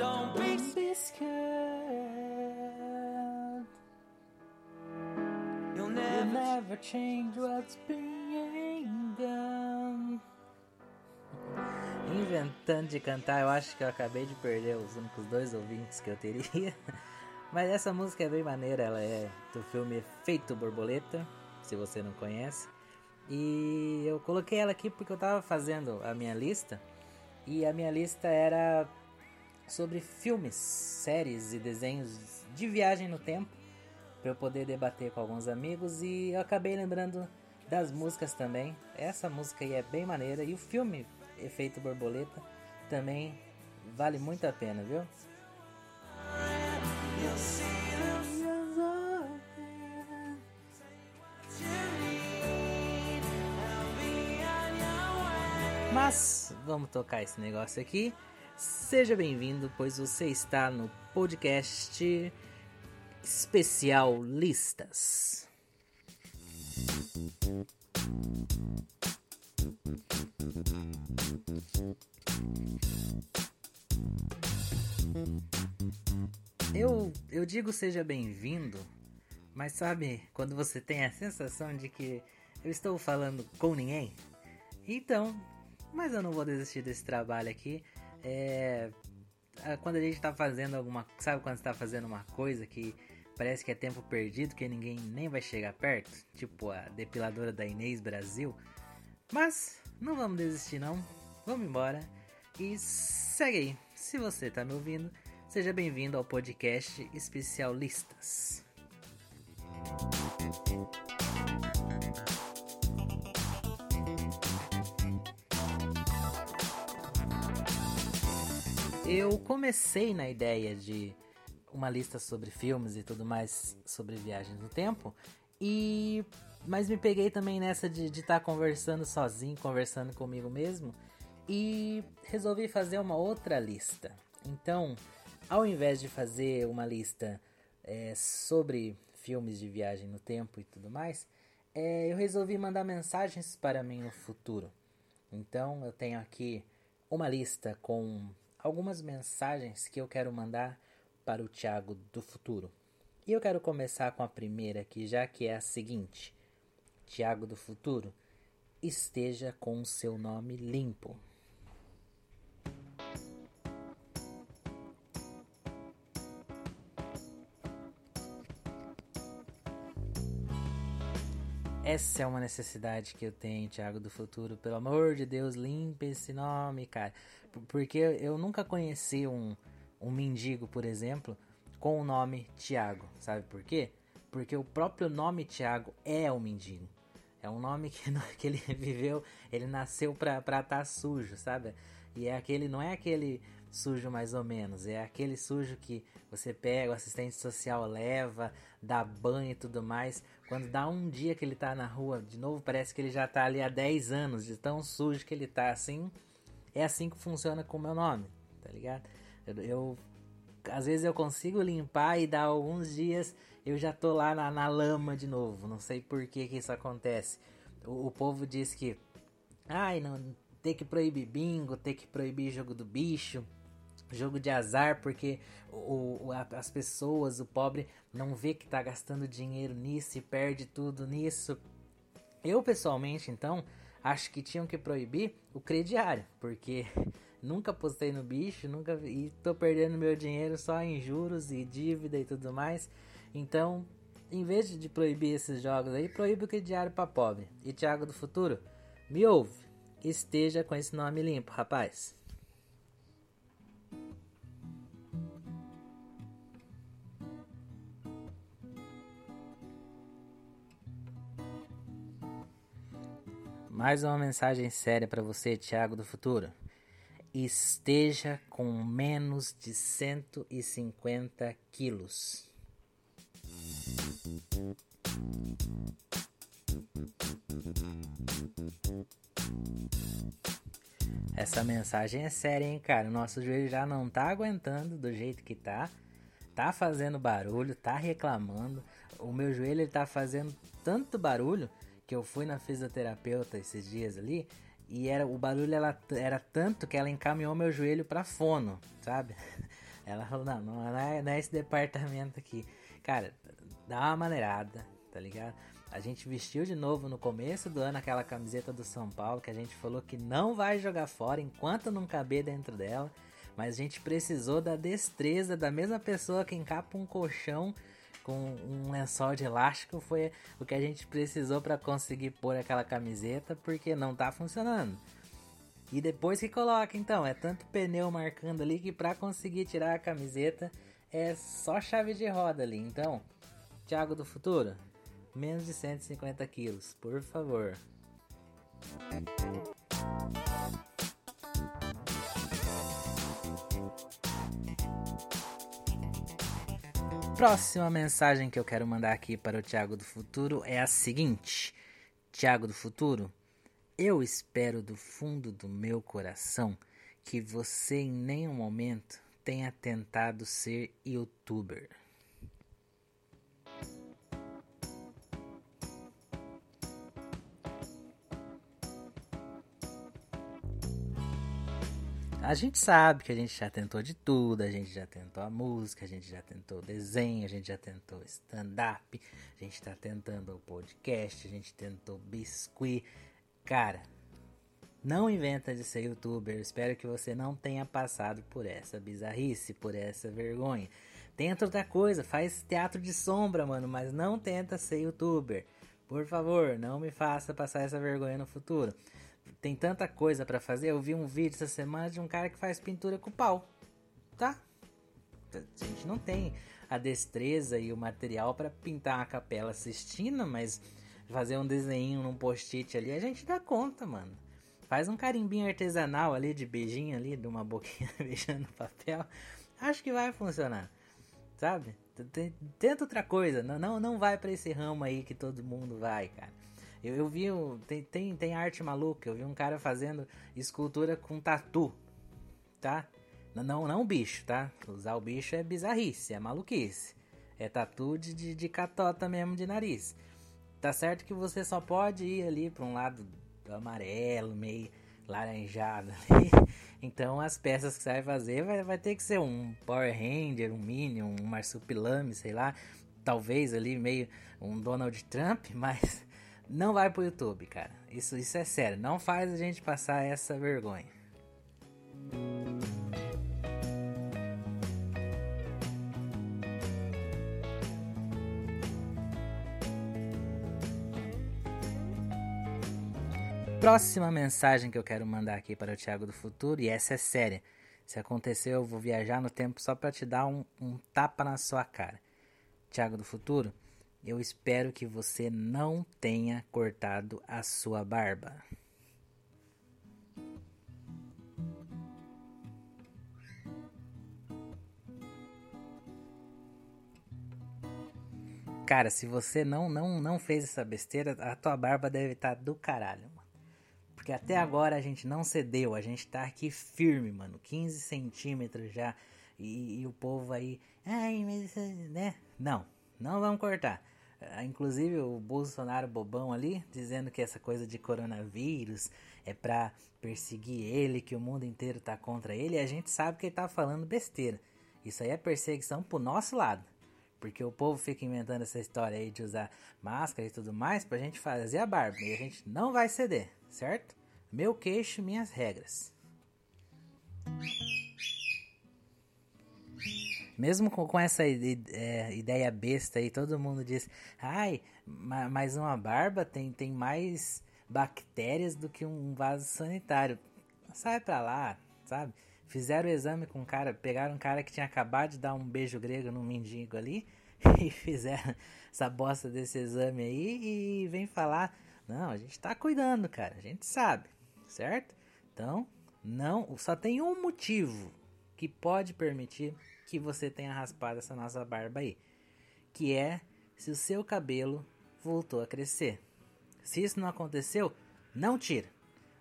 Don't be, Don't be scared. You'll never, You'll never change what's being done. Inventando de cantar, eu acho que eu acabei de perder os únicos dois ouvintes que eu teria. Mas essa música é bem maneira, ela é do filme Efeito Borboleta, se você não conhece. E eu coloquei ela aqui porque eu tava fazendo a minha lista. E a minha lista era sobre filmes, séries e desenhos de viagem no tempo para eu poder debater com alguns amigos e eu acabei lembrando das músicas também. Essa música aí é bem maneira e o filme Efeito Borboleta também vale muito a pena, viu? Mas vamos tocar esse negócio aqui. Seja bem-vindo, pois você está no podcast especial Listas. Eu, eu digo seja bem-vindo, mas sabe quando você tem a sensação de que eu estou falando com ninguém? Então, mas eu não vou desistir desse trabalho aqui. É, quando a gente tá fazendo alguma. Sabe quando você tá fazendo uma coisa que parece que é tempo perdido, que ninguém nem vai chegar perto? Tipo a depiladora da Inês Brasil. Mas não vamos desistir não. Vamos embora. E segue aí. Se você tá me ouvindo, seja bem-vindo ao podcast Especial Listas. Eu comecei na ideia de uma lista sobre filmes e tudo mais sobre viagens no tempo e mas me peguei também nessa de estar tá conversando sozinho, conversando comigo mesmo e resolvi fazer uma outra lista. Então, ao invés de fazer uma lista é, sobre filmes de viagem no tempo e tudo mais, é, eu resolvi mandar mensagens para mim no futuro. Então, eu tenho aqui uma lista com algumas mensagens que eu quero mandar para o Tiago do futuro. E eu quero começar com a primeira aqui, já que é a seguinte: Tiago do futuro, esteja com o seu nome limpo. Essa é uma necessidade que eu tenho, Thiago do Futuro. Pelo amor de Deus, limpe esse nome, cara. Porque eu nunca conheci um, um mendigo, por exemplo, com o nome Thiago. Sabe por quê? Porque o próprio nome Thiago é o mendigo. É um nome que, que ele viveu, ele nasceu pra estar tá sujo, sabe? E é aquele, não é aquele sujo mais ou menos. É aquele sujo que você pega, o assistente social leva, dá banho e tudo mais. Quando dá um dia que ele tá na rua, de novo parece que ele já tá ali há 10 anos, de tão sujo que ele tá assim. É assim que funciona com o meu nome, tá ligado? Eu, eu às vezes eu consigo limpar e dar alguns dias eu já tô lá na, na lama de novo. Não sei por que, que isso acontece. O, o povo diz que ai, não tem que proibir bingo, tem que proibir jogo do bicho jogo de azar, porque o, o, as pessoas, o pobre, não vê que tá gastando dinheiro nisso e perde tudo nisso. Eu, pessoalmente, então, acho que tinham que proibir o crediário, porque nunca postei no bicho, nunca e tô perdendo meu dinheiro só em juros e dívida e tudo mais. Então, em vez de proibir esses jogos aí, proíbe o crediário para pobre. E Thiago do Futuro, me ouve, esteja com esse nome limpo, rapaz. Mais uma mensagem séria para você, Thiago do futuro. Esteja com menos de 150 quilos. Essa mensagem é séria, hein, cara? Nosso joelho já não tá aguentando do jeito que tá. Tá fazendo barulho, tá reclamando. O meu joelho ele tá fazendo tanto barulho que eu fui na fisioterapeuta esses dias ali e era o barulho ela, era tanto que ela encaminhou meu joelho para fono, sabe? Ela falou: não, não é, não é esse departamento aqui. Cara, dá uma maneirada, tá tá ligado? A gente vestiu de novo no começo do ano aquela camiseta do São Paulo que a gente falou que não vai jogar fora enquanto não caber dentro dela. Mas a gente precisou da destreza da mesma pessoa que encapa um colchão com um lençol de elástico. Foi o que a gente precisou para conseguir pôr aquela camiseta, porque não tá funcionando. E depois que coloca, então, é tanto pneu marcando ali que para conseguir tirar a camiseta é só chave de roda ali. Então, Thiago do Futuro, menos de 150 quilos, por favor. Próxima mensagem que eu quero mandar aqui para o Thiago do Futuro é a seguinte: Thiago do Futuro, eu espero do fundo do meu coração que você em nenhum momento tenha tentado ser youtuber. A gente sabe que a gente já tentou de tudo, a gente já tentou a música, a gente já tentou desenho, a gente já tentou stand-up, a gente está tentando o podcast, a gente tentou biscuit, Cara, não inventa de ser youtuber. Espero que você não tenha passado por essa bizarrice, por essa vergonha. Tenta outra coisa, faz teatro de sombra, mano, mas não tenta ser youtuber. Por favor, não me faça passar essa vergonha no futuro. Tem tanta coisa para fazer. Eu vi um vídeo essa semana de um cara que faz pintura com pau. Tá? A gente não tem a destreza e o material para pintar uma capela Sistina, mas fazer um desenho num post-it ali, a gente dá conta, mano. Faz um carimbinho artesanal ali de beijinho ali, de uma boquinha beijando papel. Acho que vai funcionar. Sabe? Tenta outra coisa. Não, não, não vai para esse ramo aí que todo mundo vai, cara. Eu, eu vi. Tem, tem, tem arte maluca. Eu vi um cara fazendo escultura com tatu. Tá? Não, não, bicho, tá? Usar o bicho é bizarrice, é maluquice. É tatu de, de, de catota mesmo de nariz. Tá certo que você só pode ir ali para um lado do amarelo, meio laranjado ali. Então as peças que você vai fazer vai, vai ter que ser um Power Ranger, um Minion, um Marsupilame, sei lá. Talvez ali meio um Donald Trump, mas não vai pro YouTube, cara. Isso, isso é sério. Não faz a gente passar essa vergonha. Próxima mensagem que eu quero mandar aqui para o Thiago do Futuro, e essa é séria. Se acontecer, eu vou viajar no tempo só para te dar um, um tapa na sua cara. Thiago do Futuro, eu espero que você não tenha cortado a sua barba. Cara, se você não não não fez essa besteira, a tua barba deve estar tá do caralho. Porque até agora a gente não cedeu, a gente tá aqui firme, mano. 15 centímetros já. E, e o povo aí. Ai, mas. né? Não, não vamos cortar. Uh, inclusive o Bolsonaro bobão ali, dizendo que essa coisa de coronavírus é pra perseguir ele, que o mundo inteiro tá contra ele. E a gente sabe que ele tá falando besteira. Isso aí é perseguição pro nosso lado. Porque o povo fica inventando essa história aí de usar máscara e tudo mais pra gente fazer a barba. E a gente não vai ceder certo? Meu queixo, minhas regras. Mesmo com, com essa é, ideia besta aí, todo mundo diz: ai, mas uma barba tem, tem mais bactérias do que um vaso sanitário. Sai pra lá, sabe? Fizeram o exame com um cara, pegaram um cara que tinha acabado de dar um beijo grego num mendigo ali e fizeram essa bosta desse exame aí e vem falar não, a gente tá cuidando, cara. A gente sabe, certo? Então, não, só tem um motivo que pode permitir que você tenha raspado essa nossa barba aí, que é se o seu cabelo voltou a crescer. Se isso não aconteceu, não tira.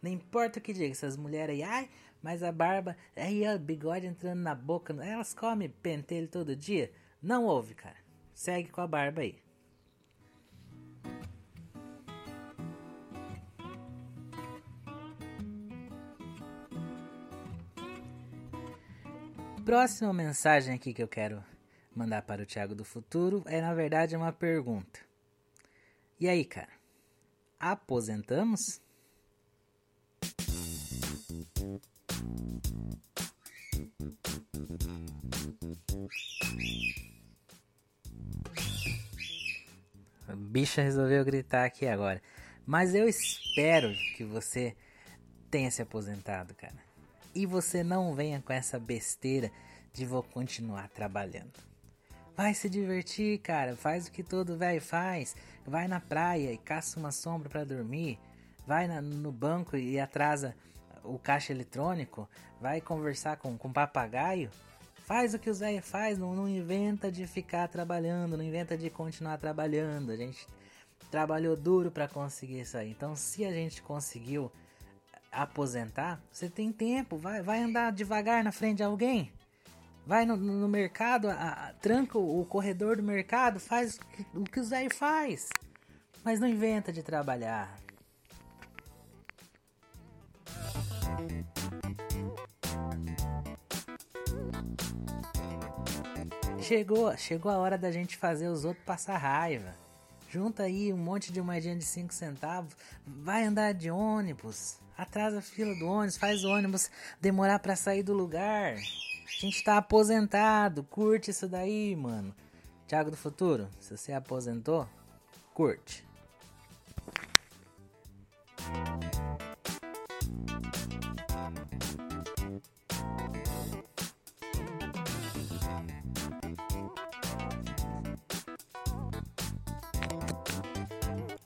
Não importa o que diga, essas mulheres aí, ai, mas a barba, aí o bigode entrando na boca, elas comem pentelho todo dia. Não ouve, cara. Segue com a barba aí. Próxima mensagem aqui que eu quero mandar para o Thiago do Futuro é, na verdade, uma pergunta. E aí, cara? Aposentamos? A bicha resolveu gritar aqui agora. Mas eu espero que você tenha se aposentado, cara. E você não venha com essa besteira de vou continuar trabalhando. Vai se divertir, cara. Faz o que todo velho faz. Vai na praia e caça uma sombra para dormir. Vai na, no banco e atrasa o caixa eletrônico. Vai conversar com, com papagaio. Faz o que os velhos faz, não, não inventa de ficar trabalhando, não inventa de continuar trabalhando. A gente trabalhou duro para conseguir isso aí. Então, se a gente conseguiu aposentar, você tem tempo, vai, vai andar devagar na frente de alguém. Vai no, no mercado, a, a, tranca o, o, corredor do mercado, faz o que o Zé faz. Mas não inventa de trabalhar. Chegou, chegou a hora da gente fazer os outros passar raiva. Junta aí um monte de moedinha de 5 centavos, vai andar de ônibus, atrasa a fila do ônibus, faz o ônibus demorar para sair do lugar. A gente tá aposentado, curte isso daí, mano. Thiago do Futuro, se você aposentou, curte.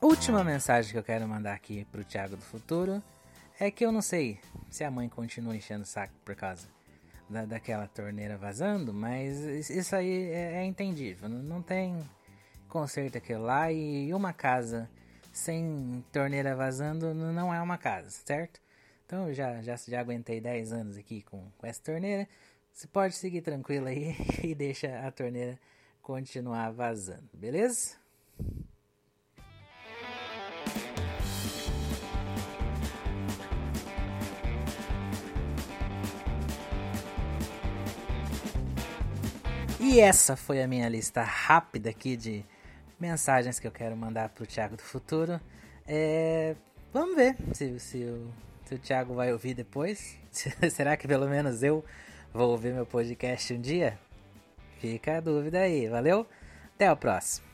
Última mensagem que eu quero mandar aqui pro Thiago do Futuro é que eu não sei se a mãe continua enchendo o saco por causa da, daquela torneira vazando, mas isso aí é, é entendível. Não tem conserto aquilo lá e uma casa sem torneira vazando não é uma casa, certo? Então já, já, já aguentei 10 anos aqui com, com essa torneira. Você pode seguir tranquilo aí e deixa a torneira continuar vazando, beleza? E essa foi a minha lista rápida aqui de mensagens que eu quero mandar pro Thiago do futuro. É, vamos ver se, se, o, se o Thiago vai ouvir depois. Será que pelo menos eu vou ouvir meu podcast um dia? Fica a dúvida aí, valeu? Até o próximo.